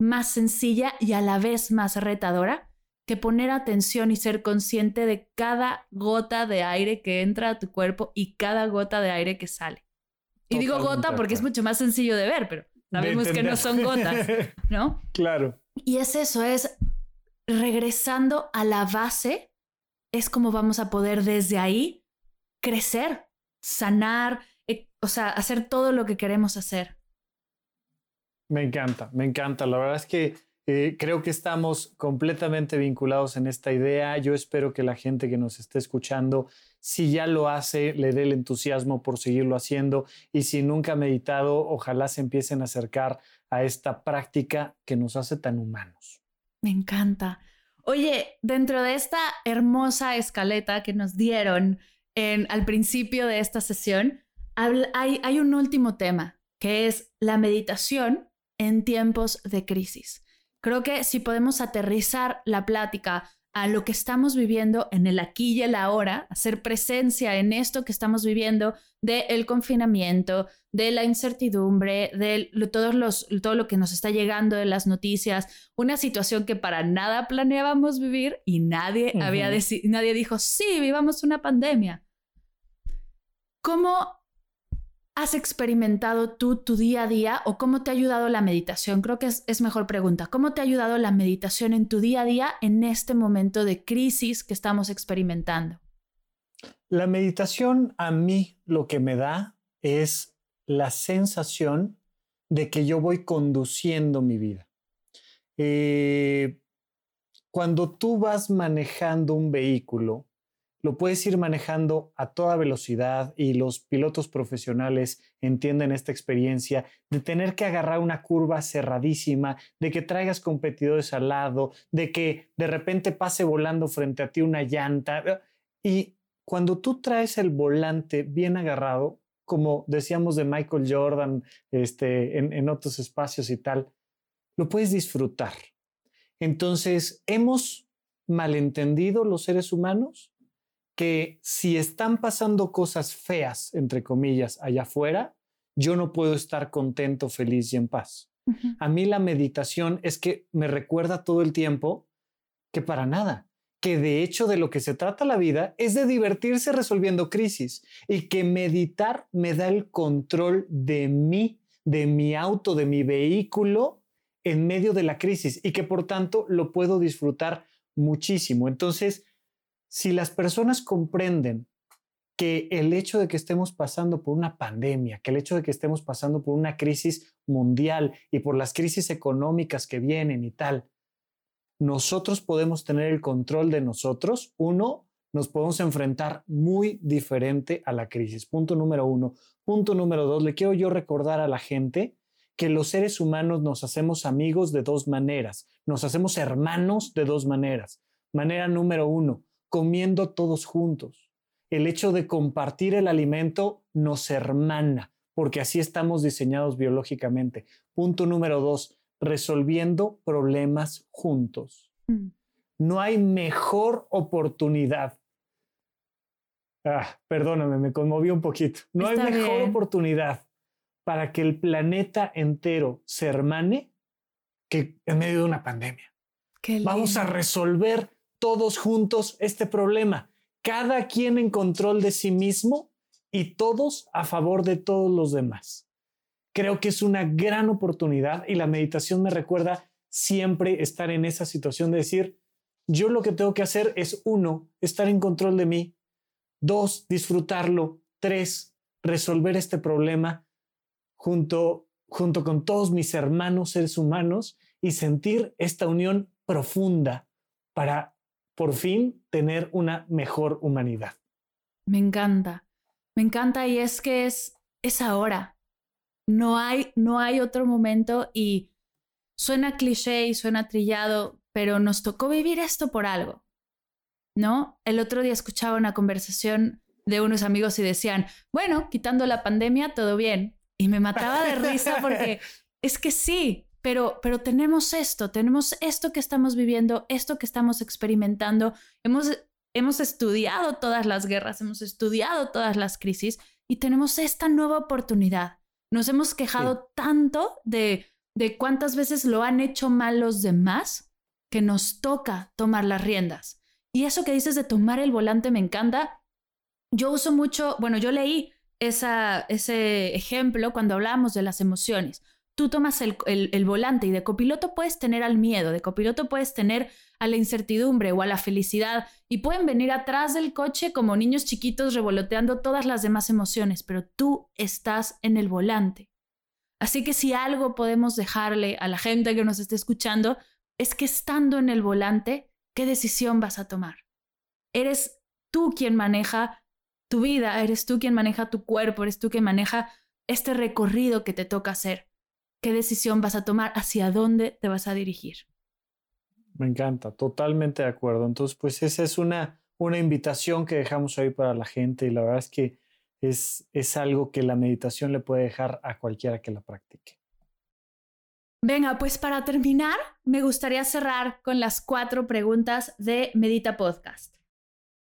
más sencilla y a la vez más retadora que poner atención y ser consciente de cada gota de aire que entra a tu cuerpo y cada gota de aire que sale. Y digo gota porque es mucho más sencillo de ver, pero sabemos que no son gotas, ¿no? *laughs* Claro. Y es eso, es regresando a la base, es como vamos a poder desde ahí crecer, sanar, eh, o sea, hacer todo lo que queremos hacer. Me encanta, me encanta. La verdad es que Eh, creo que estamos completamente vinculados en esta idea. Yo espero que la gente que nos esté escuchando, si ya lo hace, le dé el entusiasmo por seguirlo haciendo y si nunca ha meditado, ojalá se empiecen a acercar a esta práctica que nos hace tan humanos. Me encanta. Oye, dentro de esta hermosa escaleta que nos dieron al principio de esta sesión, hay, hay un último tema, que es la meditación en tiempos de crisis. Creo que si podemos aterrizar la plática a lo que estamos viviendo en el aquí y el ahora, hacer presencia en esto que estamos viviendo del confinamiento, de la incertidumbre, de todos los, todo lo que nos está llegando de las noticias, una situación que para nada planeábamos vivir y nadie, había nadie dijo, sí, vivamos una pandemia. ¿Cómo has experimentado tú tu día a día o cómo te ha ayudado la meditación? Creo que es, mejor pregunta. ¿Cómo te ha ayudado la meditación en tu día a día en este momento de crisis que estamos experimentando? La meditación a mí lo que me da es la sensación de que yo voy conduciendo mi vida. Eh, cuando tú vas manejando un vehículo, lo puedes ir manejando a toda velocidad y los pilotos profesionales entienden esta experiencia de tener que agarrar una curva cerradísima, de que traigas competidores al lado, de que de repente pase volando frente a ti una llanta. Y cuando tú traes el volante bien agarrado, como decíamos de Michael Jordan este, en, en otros espacios y tal, lo puedes disfrutar. Entonces, hemos malentendido los seres humanos que si están pasando cosas feas, entre comillas, allá afuera, yo no puedo estar contento, feliz y en paz. A mí la meditación es que me recuerda todo el tiempo que para nada, que de hecho de lo que se trata la vida es de divertirse resolviendo crisis y que meditar me da el control de mí, de mi auto, de mi vehículo en medio de la crisis y que por tanto lo puedo disfrutar muchísimo. Entonces, si las personas comprenden que el hecho de que estemos pasando por una pandemia, que el hecho de que estemos pasando por una crisis mundial y por las crisis económicas que vienen y tal, nosotros podemos tener el control de nosotros, uno, nos podemos enfrentar muy diferente a la crisis. Punto número uno. Punto número dos, le quiero yo recordar a la gente que los seres humanos nos hacemos amigos de dos maneras, nos hacemos hermanos de dos maneras. Manera número uno, comiendo todos juntos. El hecho de compartir el alimento nos hermana, porque así estamos diseñados biológicamente. Punto número dos, resolviendo problemas juntos. Mm. No hay mejor oportunidad. Ah, perdóname, me conmoví un poquito. No hay mejor oportunidad para que el planeta entero se hermane que en medio de una pandemia. Vamos a resolver todos juntos este problema, cada quien en control de sí mismo y todos a favor de todos los demás. Creo que es una gran oportunidad y la meditación me recuerda siempre estar en esa situación de decir, yo lo que tengo que hacer es uno, estar en control de mí, dos, disfrutarlo, tres, resolver este problema junto, junto con todos mis hermanos seres humanos y sentir esta unión profunda para por fin tener una mejor humanidad. Me encanta, me encanta y es que es, es ahora. No hay, no hay otro momento y suena cliché y suena trillado, pero nos tocó vivir esto por algo, ¿no? El otro día escuchaba una conversación de unos amigos y decían, bueno, quitando la pandemia, todo bien. Y me mataba de risa porque *laughs* es que sí, pero, pero tenemos esto, tenemos esto que estamos viviendo, esto que estamos experimentando. Hemos, hemos estudiado todas las guerras, hemos estudiado todas las crisis y tenemos esta nueva oportunidad. Nos hemos quejado tanto de, de cuántas veces lo han hecho mal los demás que nos toca tomar las riendas. Y eso que dices de tomar el volante me encanta. Yo uso mucho, bueno, yo leí esa, ese ejemplo cuando hablábamos de las emociones tú tomas el, volante y de copiloto puedes tener al miedo, de copiloto puedes tener a la incertidumbre o a la felicidad y pueden venir atrás del coche como niños chiquitos revoloteando todas las demás emociones, pero tú estás en el volante. Así que si algo podemos dejarle a la gente que nos esté escuchando, es que estando en el volante, ¿qué decisión vas a tomar? Eres tú quien maneja tu vida, eres tú quien maneja tu cuerpo, eres tú quien maneja este recorrido que te toca hacer. ¿Qué decisión vas a tomar? ¿Hacia dónde te vas a dirigir? Me encanta, totalmente de acuerdo. Entonces, pues esa es una, una invitación que dejamos ahí para la gente y la verdad es que es, es algo que la meditación le puede dejar a cualquiera que la practique. Venga, pues para terminar, me gustaría cerrar con las cuatro preguntas de Medita Podcast.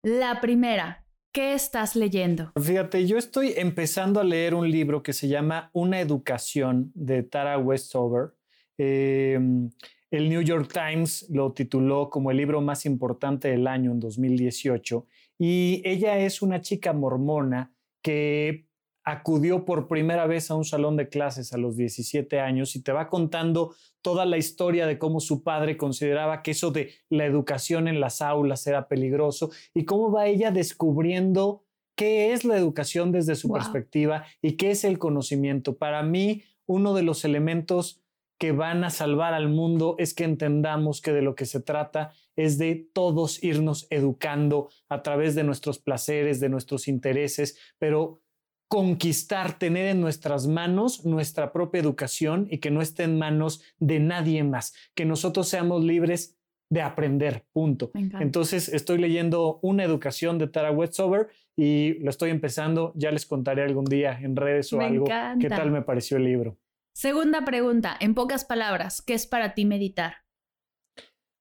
La primera, ¿qué estás leyendo? Fíjate, yo estoy empezando a leer un libro que se llama Una educación de Tara Westover. Em, el New York Times lo tituló como el libro más importante del año en 2018 y ella es una chica mormona que acudió por primera vez a un salón de clases a los 17 años y te va contando toda la historia de cómo su padre consideraba que eso de la educación en las aulas era peligroso y cómo va ella descubriendo qué es la educación desde su perspectiva y qué es el conocimiento. Para mí, uno de los elementos que van a salvar al mundo es que entendamos que de lo que se trata es de todos irnos educando a través de nuestros placeres, de nuestros intereses, pero conquistar, tener en nuestras manos nuestra propia educación y que no esté en manos de nadie más, que nosotros seamos libres de aprender, punto. Entonces estoy leyendo una educación de Tara Westover y lo estoy empezando, ya les contaré algún día en redes o algo qué tal me pareció el libro. Segunda pregunta, en pocas palabras, ¿qué es para ti meditar?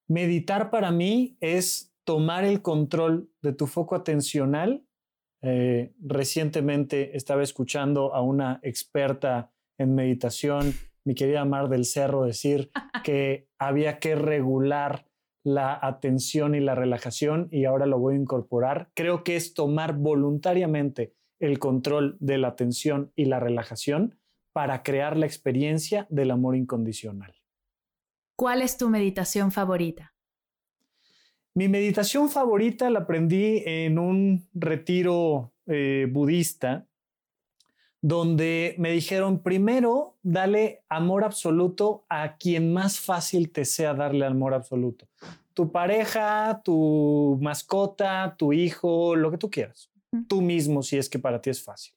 Meditar para mí es tomar el control de tu foco atencional eh, recientemente estaba escuchando a una experta en meditación, mi querida Mar del Cerro, decir *laughs* que había que regular la atención y la relajación y ahora lo voy a incorporar. Creo que es tomar voluntariamente el control de la atención y la relajación para crear la experiencia del amor incondicional. ¿Cuál es tu meditación favorita? Mi meditación favorita la aprendí en un retiro eh, budista donde me dijeron, primero, dale amor absoluto a quien más fácil te sea darle amor absoluto. Tu pareja, tu mascota, tu hijo, lo que tú quieras. Tú mismo, si es que para ti es fácil.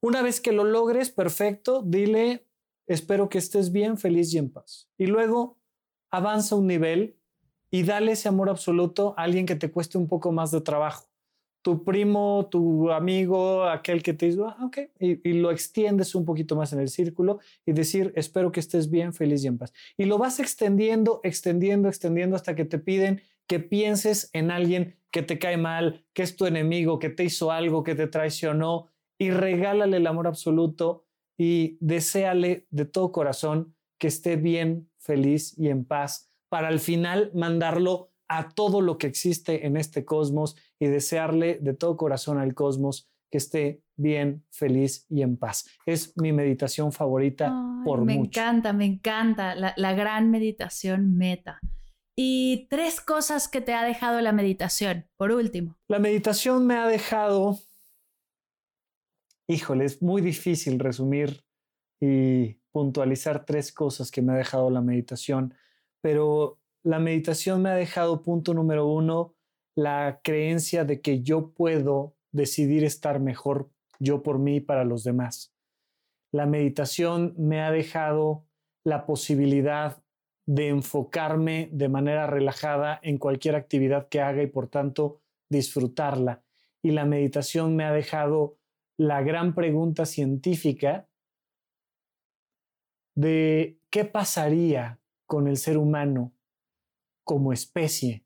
Una vez que lo logres, perfecto, dile, espero que estés bien, feliz y en paz. Y luego avanza un nivel y dale ese amor absoluto a alguien que te cueste un poco más de trabajo. Tu primo, tu amigo, aquel que te dice, ah, ok, y, lo extiendes un poquito más en el círculo y decir, espero que estés bien, feliz y en paz. Y lo vas extendiendo, extendiendo, extendiendo hasta que te piden que pienses en alguien que te cae mal, que es tu enemigo, que te hizo algo, que te traicionó, y regálale el amor absoluto y deséale de todo corazón que esté bien, feliz y en paz para al final mandarlo a todo lo que existe en este cosmos y desearle de todo corazón al cosmos que esté bien, feliz y en paz. Es mi meditación favorita por me mucho. Me encanta, me encanta la, la gran meditación meta. Y tres cosas que te ha dejado la meditación, por último. La meditación me ha dejado, híjole, es muy difícil resumir y puntualizar tres cosas que me ha dejado la meditación pero la meditación me ha dejado, punto número uno, la creencia de que yo puedo decidir estar mejor yo por mí y para los demás. La meditación me ha dejado la posibilidad de enfocarme de manera relajada en cualquier actividad que haga y por tanto disfrutarla. Y la meditación me ha dejado la gran pregunta científica de qué pasaría con el ser humano como especie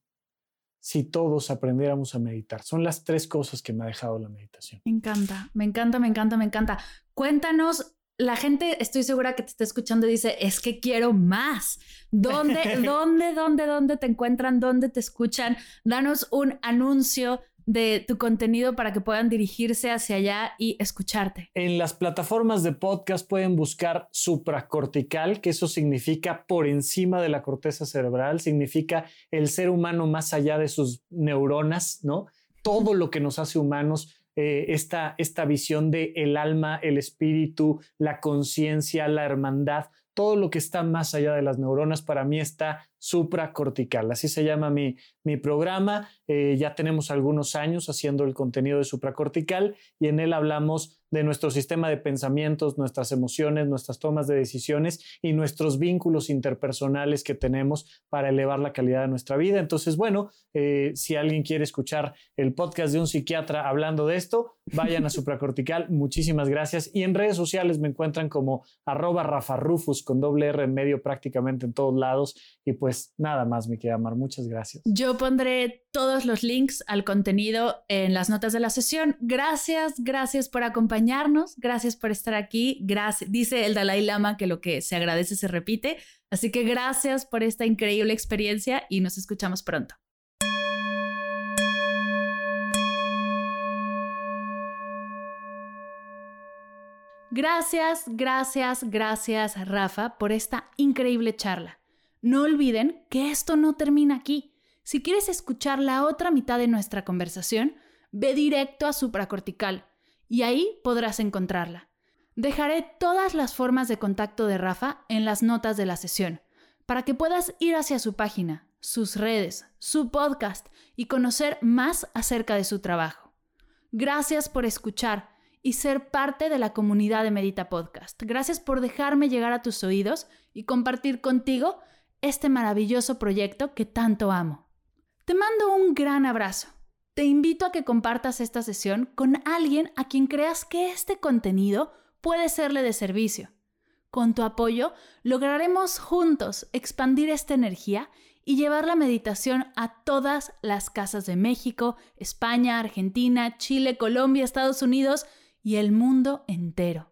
si todos aprendiéramos a meditar. Son las tres cosas que me ha dejado la meditación. Me encanta, me encanta, me encanta, me encanta. Cuéntanos, la gente, estoy segura que te está escuchando y dice, es que quiero más. ¿Dónde, *laughs* dónde, dónde, dónde te encuentran? ¿Dónde te escuchan? Danos un anuncio de tu contenido para que puedan dirigirse hacia allá y escucharte? En las plataformas de podcast pueden buscar supracortical, que eso significa por encima de la corteza cerebral, significa el ser humano más allá de sus neuronas, ¿no? Todo lo que nos hace humanos, eh, esta, esta visión de el alma, el espíritu, la conciencia, la hermandad, todo lo que está más allá de las neuronas para mí está supracortical. Así se llama mi, mi programa. Eh, ya tenemos algunos años haciendo el contenido de supracortical y en él hablamos de nuestro sistema de pensamientos, nuestras emociones, nuestras tomas de decisiones y nuestros vínculos interpersonales que tenemos para elevar la calidad de nuestra vida. Entonces, bueno, eh, si alguien quiere escuchar el podcast de un psiquiatra hablando de esto, vayan a *laughs* Supracortical. Muchísimas gracias. Y en redes sociales me encuentran como arroba Rafa Rufus con doble R en medio prácticamente en todos lados. Y pues nada más, me queda amar. Muchas gracias. Yo pondré todos los links al contenido en las notas de la sesión. Gracias, gracias por acompañarnos, gracias por estar aquí. Gracias. Dice el Dalai Lama que lo que se agradece se repite. Así que gracias por esta increíble experiencia y nos escuchamos pronto. Gracias, gracias, gracias, Rafa, por esta increíble charla. No olviden que esto no termina aquí. Si quieres escuchar la otra mitad de nuestra conversación, ve directo a supracortical y ahí podrás encontrarla. Dejaré todas las formas de contacto de Rafa en las notas de la sesión, para que puedas ir hacia su página, sus redes, su podcast y conocer más acerca de su trabajo. Gracias por escuchar y ser parte de la comunidad de Medita Podcast. Gracias por dejarme llegar a tus oídos y compartir contigo este maravilloso proyecto que tanto amo. Te mando un gran abrazo. Te invito a que compartas esta sesión con alguien a quien creas que este contenido puede serle de servicio. Con tu apoyo lograremos juntos expandir esta energía y llevar la meditación a todas las casas de México, España, Argentina, Chile, Colombia, Estados Unidos y el mundo entero.